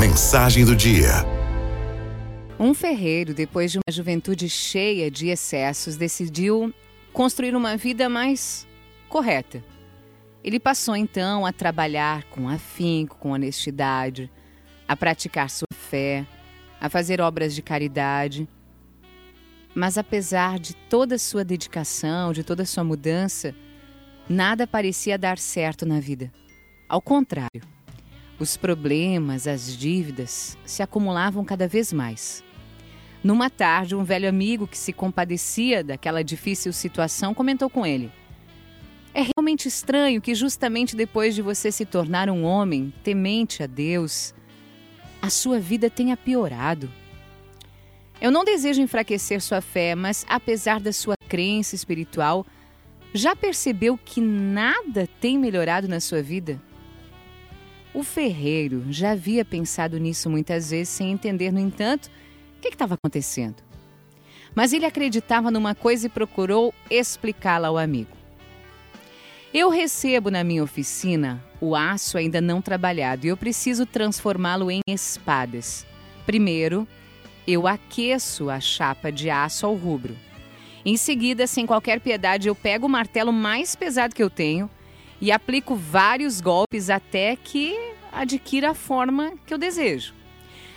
mensagem do dia. Um ferreiro, depois de uma juventude cheia de excessos, decidiu construir uma vida mais correta. Ele passou então a trabalhar com afinco, com honestidade, a praticar sua fé, a fazer obras de caridade. Mas apesar de toda sua dedicação, de toda sua mudança, nada parecia dar certo na vida. Ao contrário, os problemas, as dívidas se acumulavam cada vez mais. Numa tarde, um velho amigo que se compadecia daquela difícil situação comentou com ele: É realmente estranho que, justamente depois de você se tornar um homem temente a Deus, a sua vida tenha piorado. Eu não desejo enfraquecer sua fé, mas apesar da sua crença espiritual, já percebeu que nada tem melhorado na sua vida? O ferreiro já havia pensado nisso muitas vezes, sem entender, no entanto, o que estava acontecendo. Mas ele acreditava numa coisa e procurou explicá-la ao amigo. Eu recebo na minha oficina o aço ainda não trabalhado e eu preciso transformá-lo em espadas. Primeiro, eu aqueço a chapa de aço ao rubro. Em seguida, sem qualquer piedade, eu pego o martelo mais pesado que eu tenho e aplico vários golpes até que adquira a forma que eu desejo.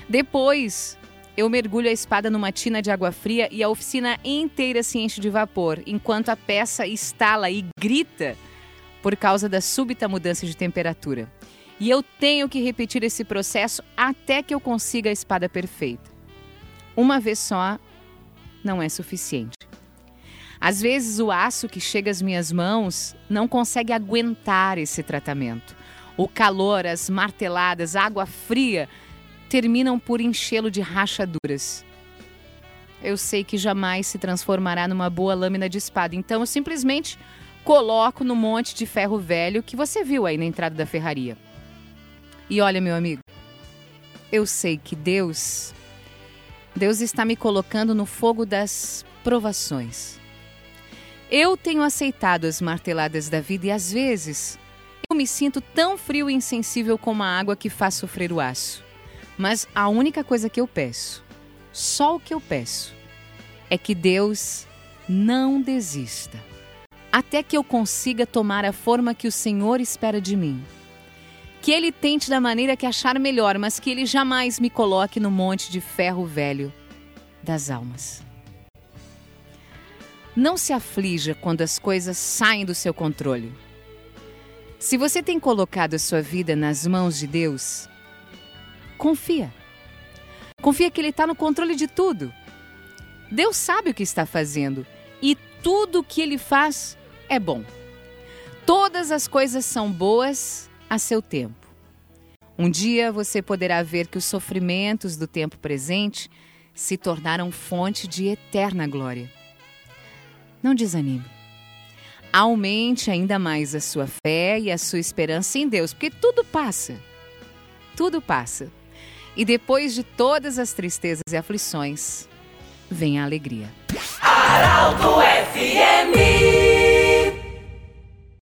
Depois, eu mergulho a espada numa tina de água fria e a oficina inteira se enche de vapor, enquanto a peça estala e grita por causa da súbita mudança de temperatura. E eu tenho que repetir esse processo até que eu consiga a espada perfeita. Uma vez só não é suficiente. Às vezes o aço que chega às minhas mãos não consegue aguentar esse tratamento. O calor, as marteladas, a água fria terminam por enchê-lo de rachaduras. Eu sei que jamais se transformará numa boa lâmina de espada, então eu simplesmente coloco no monte de ferro velho que você viu aí na entrada da ferraria. E olha, meu amigo, eu sei que Deus, Deus está me colocando no fogo das provações. Eu tenho aceitado as marteladas da vida e às vezes eu me sinto tão frio e insensível como a água que faz sofrer o aço. Mas a única coisa que eu peço, só o que eu peço, é que Deus não desista. Até que eu consiga tomar a forma que o Senhor espera de mim. Que Ele tente da maneira que achar melhor, mas que Ele jamais me coloque no monte de ferro velho das almas. Não se aflija quando as coisas saem do seu controle. Se você tem colocado a sua vida nas mãos de Deus, confia. Confia que Ele está no controle de tudo. Deus sabe o que está fazendo e tudo o que Ele faz é bom. Todas as coisas são boas a seu tempo. Um dia você poderá ver que os sofrimentos do tempo presente se tornaram fonte de eterna glória. Não desanime. Aumente ainda mais a sua fé e a sua esperança em Deus, porque tudo passa. Tudo passa. E depois de todas as tristezas e aflições, vem a alegria.